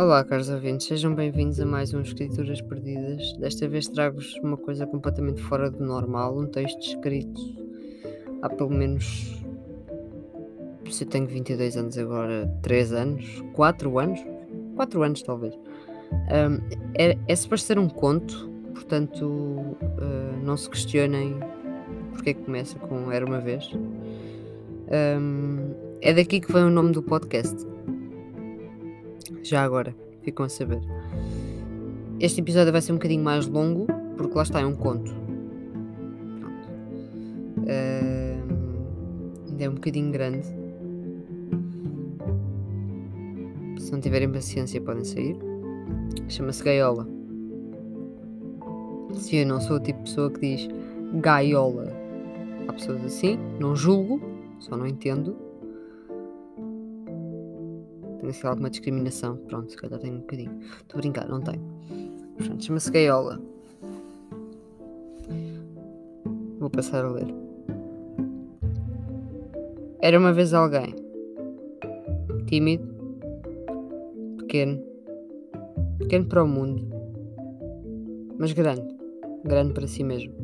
Olá, caros ouvintes, sejam bem-vindos a mais um Escrituras Perdidas. Desta vez trago-vos uma coisa completamente fora do normal, um texto escrito há pelo menos. Se eu tenho 22 anos agora, 3 anos, 4 anos, 4 anos talvez. Um, é, é suposto ser um conto, portanto uh, não se questionem porque é que começa com Era uma vez. Um, é daqui que vem o nome do podcast. Já agora, ficam a saber. Este episódio vai ser um bocadinho mais longo, porque lá está, é um conto. Uh, ainda é um bocadinho grande. Se não tiverem paciência, podem sair. Chama-se Gaiola. Se eu não sou o tipo de pessoa que diz gaiola, há pessoas assim, não julgo, só não entendo tem assim alguma discriminação. Pronto, se calhar tem um bocadinho. Estou a brincar, não tenho. Portanto, chama-se Gaiola. Vou passar a ler. Era uma vez alguém tímido, pequeno, pequeno para o mundo, mas grande, grande para si mesmo.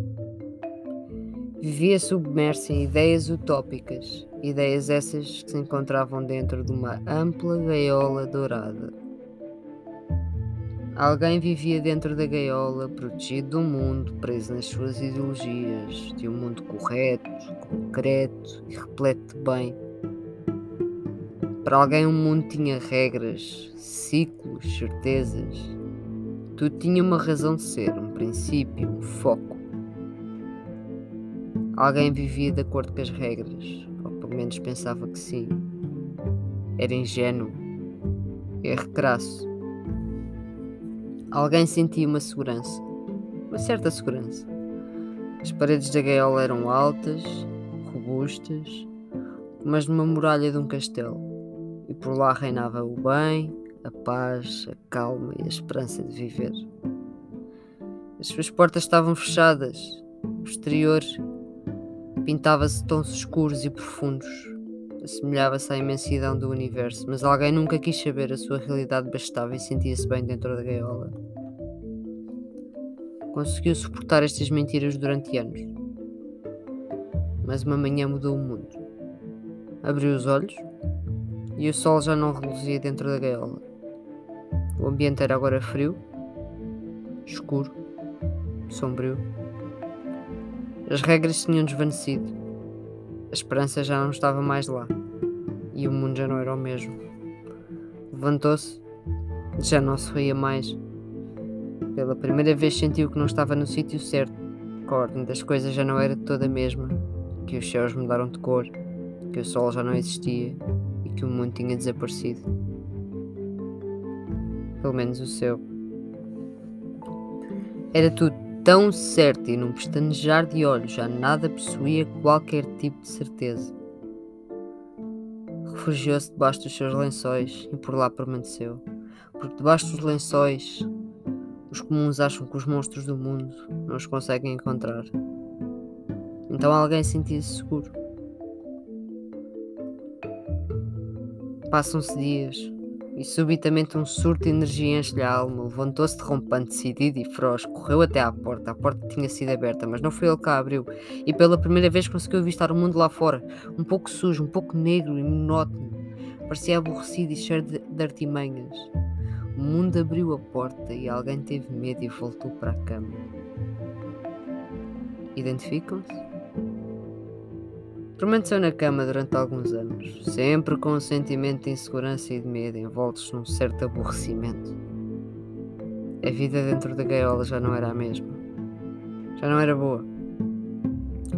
Vivia submerso em ideias utópicas, ideias essas que se encontravam dentro de uma ampla gaiola dourada. Alguém vivia dentro da gaiola, protegido do mundo, preso nas suas ideologias, de um mundo correto, concreto e repleto de bem. Para alguém, o mundo tinha regras, ciclos, certezas. Tudo tinha uma razão de ser, um princípio, um foco. Alguém vivia de acordo com as regras, pelo menos pensava que sim. Era ingênuo. Era crasso. Alguém sentia uma segurança, uma certa segurança. As paredes da gaiola eram altas, robustas, como as numa muralha de um castelo, e por lá reinava o bem, a paz, a calma e a esperança de viver. As suas portas estavam fechadas, o exterior pintava-se tons escuros e profundos. Assemelhava-se à imensidão do universo, mas alguém nunca quis saber, a sua realidade bastava e sentia-se bem dentro da gaiola. Conseguiu suportar estas mentiras durante anos. Mas uma manhã mudou o mundo. Abriu os olhos e o sol já não reluzia dentro da gaiola. O ambiente era agora frio, escuro, sombrio as regras tinham desvanecido. A esperança já não estava mais lá. E o mundo já não era o mesmo. Levantou-se, já não sorria mais. Pela primeira vez sentiu que não estava no sítio certo, que a ordem das coisas já não era toda a mesma, que os céus mudaram de cor, que o sol já não existia e que o mundo tinha desaparecido. Pelo menos o seu. Era tudo tão certo e num pestanejar de olhos já nada possuía qualquer tipo de certeza. Refugiou-se debaixo dos seus lençóis e por lá permaneceu, porque debaixo dos lençóis os comuns acham que os monstros do mundo não os conseguem encontrar. Então alguém sentia-se seguro. Passam-se dias, e subitamente um surto de energia enche-lhe a alma. Levantou-se derrompante, decidido e feroz, correu até à porta. A porta tinha sido aberta, mas não foi ele que a abriu, e pela primeira vez conseguiu avistar o mundo lá fora, um pouco sujo, um pouco negro e monótono. Parecia aborrecido e cheio de, de artimanhas. O mundo abriu a porta e alguém teve medo e voltou para a cama. Identificam-se? Permaneceu na cama durante alguns anos, sempre com um sentimento de insegurança e de medo, envoltos num certo aborrecimento. A vida dentro da gaiola já não era a mesma. Já não era boa.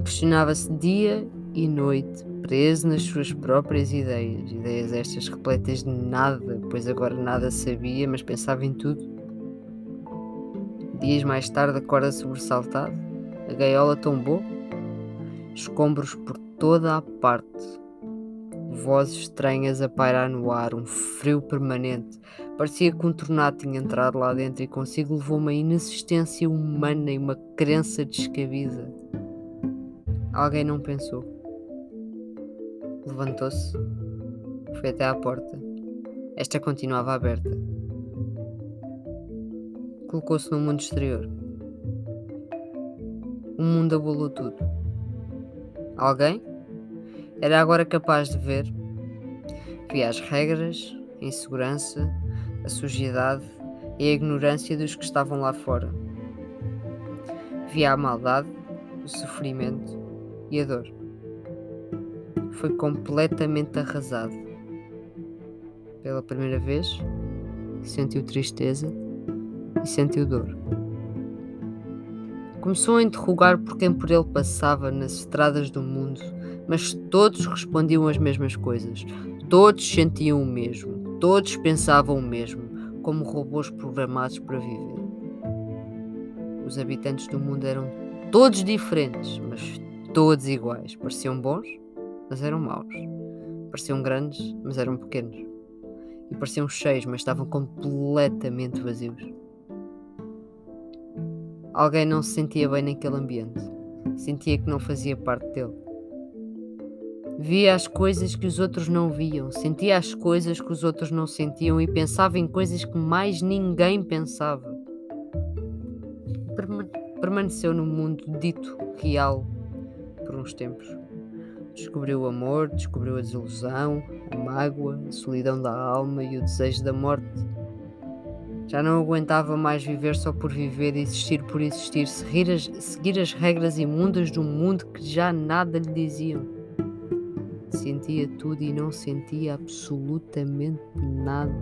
Questionava-se dia e noite, preso nas suas próprias ideias, ideias estas repletas de nada, pois agora nada sabia, mas pensava em tudo. Dias mais tarde acorda sobressaltado, a gaiola tombou, escombros por toda a parte. Vozes estranhas a pairar no ar, um frio permanente. Parecia que um tornado tinha entrado lá dentro e consigo levou uma inexistência humana e uma crença descabida. Alguém não pensou. Levantou-se, foi até à porta. Esta continuava aberta. colocou-se no mundo exterior. O mundo abolou tudo. Alguém era agora capaz de ver. Via as regras, a insegurança, a sujidade e a ignorância dos que estavam lá fora. Via a maldade, o sofrimento e a dor. Foi completamente arrasado. Pela primeira vez, sentiu tristeza e sentiu dor. Começou a interrogar por quem por ele passava nas estradas do mundo, mas todos respondiam as mesmas coisas. Todos sentiam o mesmo, todos pensavam o mesmo, como robôs programados para viver. Os habitantes do mundo eram todos diferentes, mas todos iguais. Pareciam bons, mas eram maus. Pareciam grandes, mas eram pequenos. E pareciam cheios, mas estavam completamente vazios. Alguém não se sentia bem naquele ambiente. Sentia que não fazia parte dele. Via as coisas que os outros não viam, sentia as coisas que os outros não sentiam e pensava em coisas que mais ninguém pensava. Permaneceu no mundo dito real por uns tempos. Descobriu o amor, descobriu a desilusão, a mágoa, a solidão da alma e o desejo da morte já não aguentava mais viver só por viver, existir por existir, seguir as, seguir as regras imundas um mundo que já nada lhe diziam. Sentia tudo e não sentia absolutamente nada.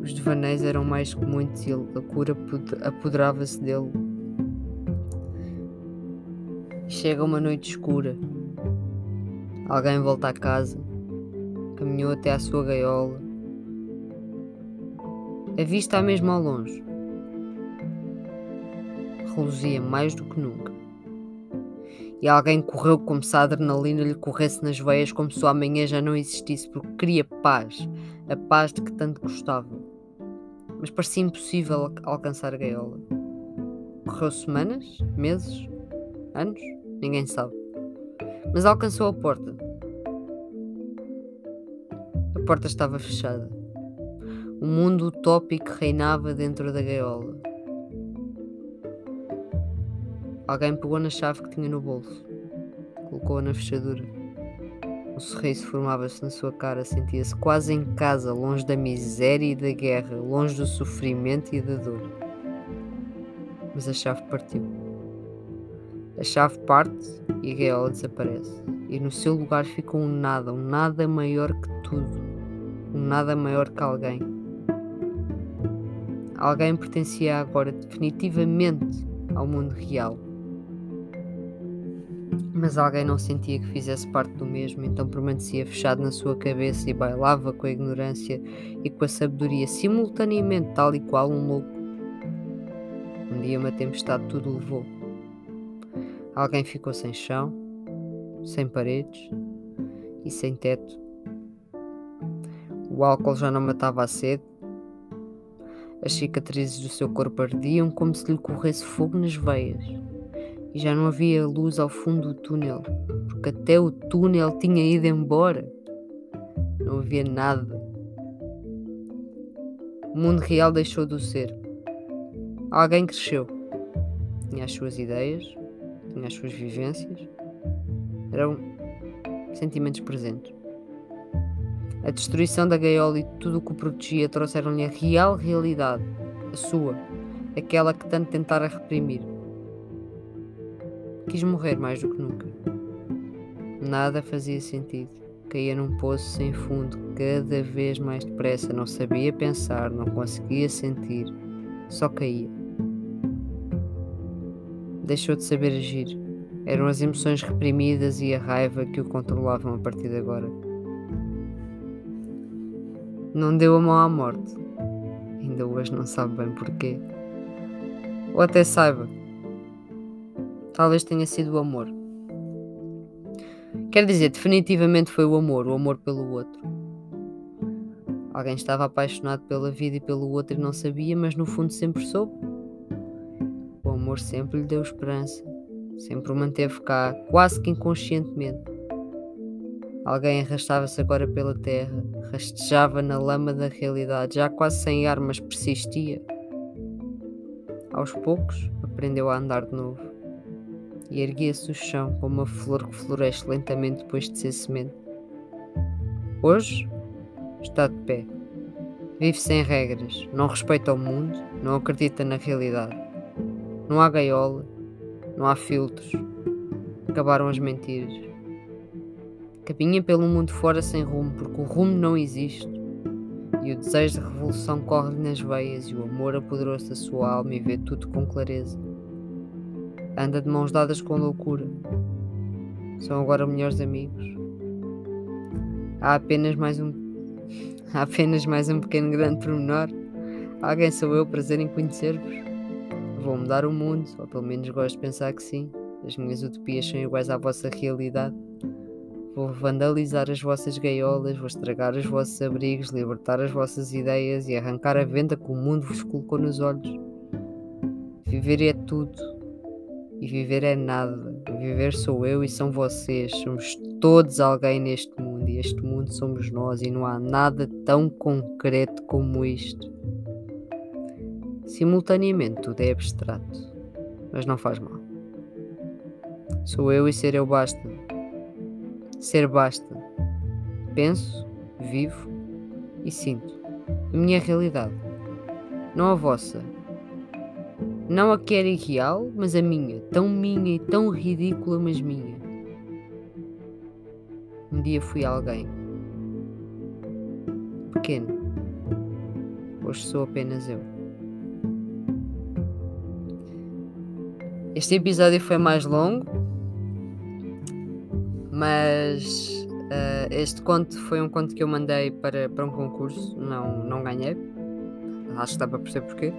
Os devaneios eram mais que muitos e a cura apoderava-se dele. Chega uma noite escura. Alguém volta a casa, caminhou até à sua gaiola a vista mesmo ao longe. Reluzia mais do que nunca. E alguém correu como se a adrenalina lhe corresse nas veias como se o amanhã já não existisse, porque queria paz, a paz de que tanto gostava. Mas parecia impossível alcançar a gaiola. Correu semanas, meses, anos, ninguém sabe. Mas alcançou a porta. A porta estava fechada. O mundo utópico reinava dentro da gaiola. Alguém pegou na chave que tinha no bolso, colocou-a na fechadura. Um sorriso formava-se na sua cara, sentia-se quase em casa, longe da miséria e da guerra, longe do sofrimento e da dor. Mas a chave partiu. A chave parte e a gaiola desaparece. E no seu lugar ficou um nada, um nada maior que tudo, um nada maior que alguém. Alguém pertencia agora definitivamente ao mundo real. Mas alguém não sentia que fizesse parte do mesmo, então permanecia fechado na sua cabeça e bailava com a ignorância e com a sabedoria, simultaneamente, tal e qual um louco. Um dia uma tempestade tudo levou. Alguém ficou sem chão, sem paredes e sem teto. O álcool já não matava a sede as cicatrizes do seu corpo ardiam como se lhe corresse fogo nas veias. E já não havia luz ao fundo do túnel, porque até o túnel tinha ido embora. Não havia nada. O mundo real deixou de ser. Alguém cresceu. Tinha as suas ideias, tinha as suas vivências. Eram sentimentos presentes. A destruição da gaiola e tudo o que o protegia trouxeram-lhe a real realidade, a sua, aquela que tanto tentara reprimir. Quis morrer mais do que nunca. Nada fazia sentido. Caía num poço sem fundo, cada vez mais depressa. Não sabia pensar, não conseguia sentir, só caía. Deixou de saber agir. Eram as emoções reprimidas e a raiva que o controlavam a partir de agora. Não deu a mão à morte. Ainda hoje não sabe bem porquê. Ou até saiba. Talvez tenha sido o amor. Quer dizer, definitivamente foi o amor, o amor pelo outro. Alguém estava apaixonado pela vida e pelo outro e não sabia, mas no fundo sempre soube. O amor sempre lhe deu esperança, sempre o manteve cá, quase que inconscientemente. Alguém arrastava-se agora pela terra, rastejava na lama da realidade, já quase sem ar, mas persistia. Aos poucos, aprendeu a andar de novo e erguia-se do chão como uma flor que floresce lentamente depois de ser semente. Hoje, está de pé. Vive sem regras, não respeita o mundo, não acredita na realidade. Não há gaiola, não há filtros. Acabaram as mentiras. Caminha pelo mundo fora sem rumo, porque o rumo não existe. E o desejo de revolução corre-lhe nas veias, e o amor apoderou-se da sua alma e vê tudo com clareza. Anda de mãos dadas com loucura. São agora melhores amigos. Há apenas mais um. Há apenas mais um pequeno grande pormenor. Alguém sou eu, prazer em conhecer-vos. Vou mudar o mundo, ou pelo menos gosto de pensar que sim. As minhas utopias são iguais à vossa realidade. Vou vandalizar as vossas gaiolas, vou estragar os vossos abrigos, libertar as vossas ideias e arrancar a venda que o mundo vos colocou nos olhos. Viver é tudo. E viver é nada. Viver sou eu e são vocês. Somos todos alguém neste mundo e este mundo somos nós e não há nada tão concreto como isto. Simultaneamente tudo é abstrato, mas não faz mal. Sou eu e ser eu basta. Ser basta. Penso, vivo e sinto. A minha realidade. Não a vossa. Não a que era irreal, mas a minha. Tão minha e tão ridícula, mas minha. Um dia fui alguém. Pequeno. Hoje sou apenas eu. Este episódio foi mais longo, mas uh, este conto foi um conto que eu mandei para, para um concurso, não, não ganhei. Acho que dá para perceber porquê.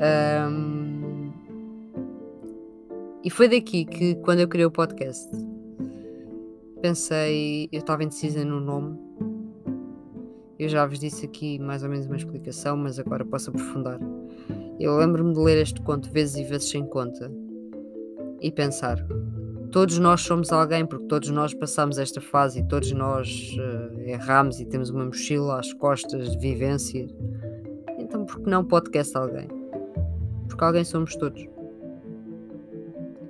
Um, e foi daqui que, quando eu criei o podcast, pensei, eu estava indecisa no nome. Eu já vos disse aqui mais ou menos uma explicação, mas agora posso aprofundar. Eu lembro-me de ler este conto vezes e vezes sem conta e pensar: todos nós somos alguém, porque todos nós passamos esta fase e todos nós uh, erramos e temos uma mochila às costas de vivência. Então, por que não podcast alguém? Porque alguém somos todos.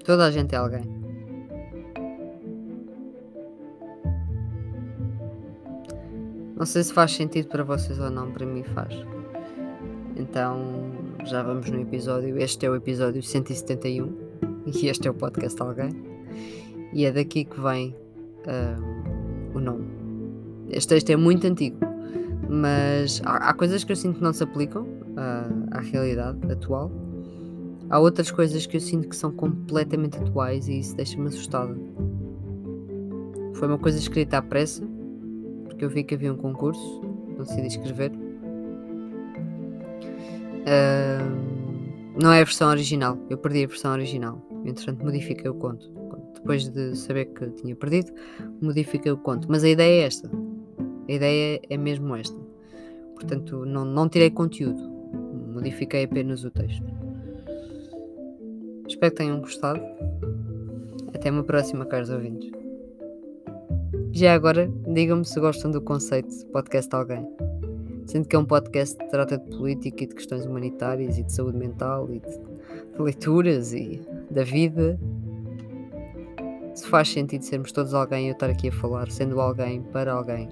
Toda a gente é alguém. Não sei se faz sentido para vocês ou não, para mim faz. Então, já vamos no episódio. Este é o episódio 171 e este é o podcast Alguém. E é daqui que vem uh, o nome. Este texto é muito antigo, mas há, há coisas que eu sinto que não se aplicam uh, à realidade atual. Há outras coisas que eu sinto que são completamente atuais e isso deixa-me assustada. Foi uma coisa escrita à pressa, porque eu vi que havia um concurso, não decidi escrever. Uh, não é a versão original, eu perdi a versão original, entretanto modifiquei o conto depois de saber que tinha perdido, modifiquei o conto. Mas a ideia é esta. A ideia é mesmo esta. Portanto, não, não tirei conteúdo, modifiquei apenas o texto. Espero que tenham gostado. Até uma próxima, caros ouvintes. Já agora, digam-me se gostam do conceito de podcast alguém. Sendo que é um podcast que trata de política e de questões humanitárias e de saúde mental e de, de leituras e da vida se faz sentido sermos todos alguém eu estar aqui a falar, sendo alguém para alguém.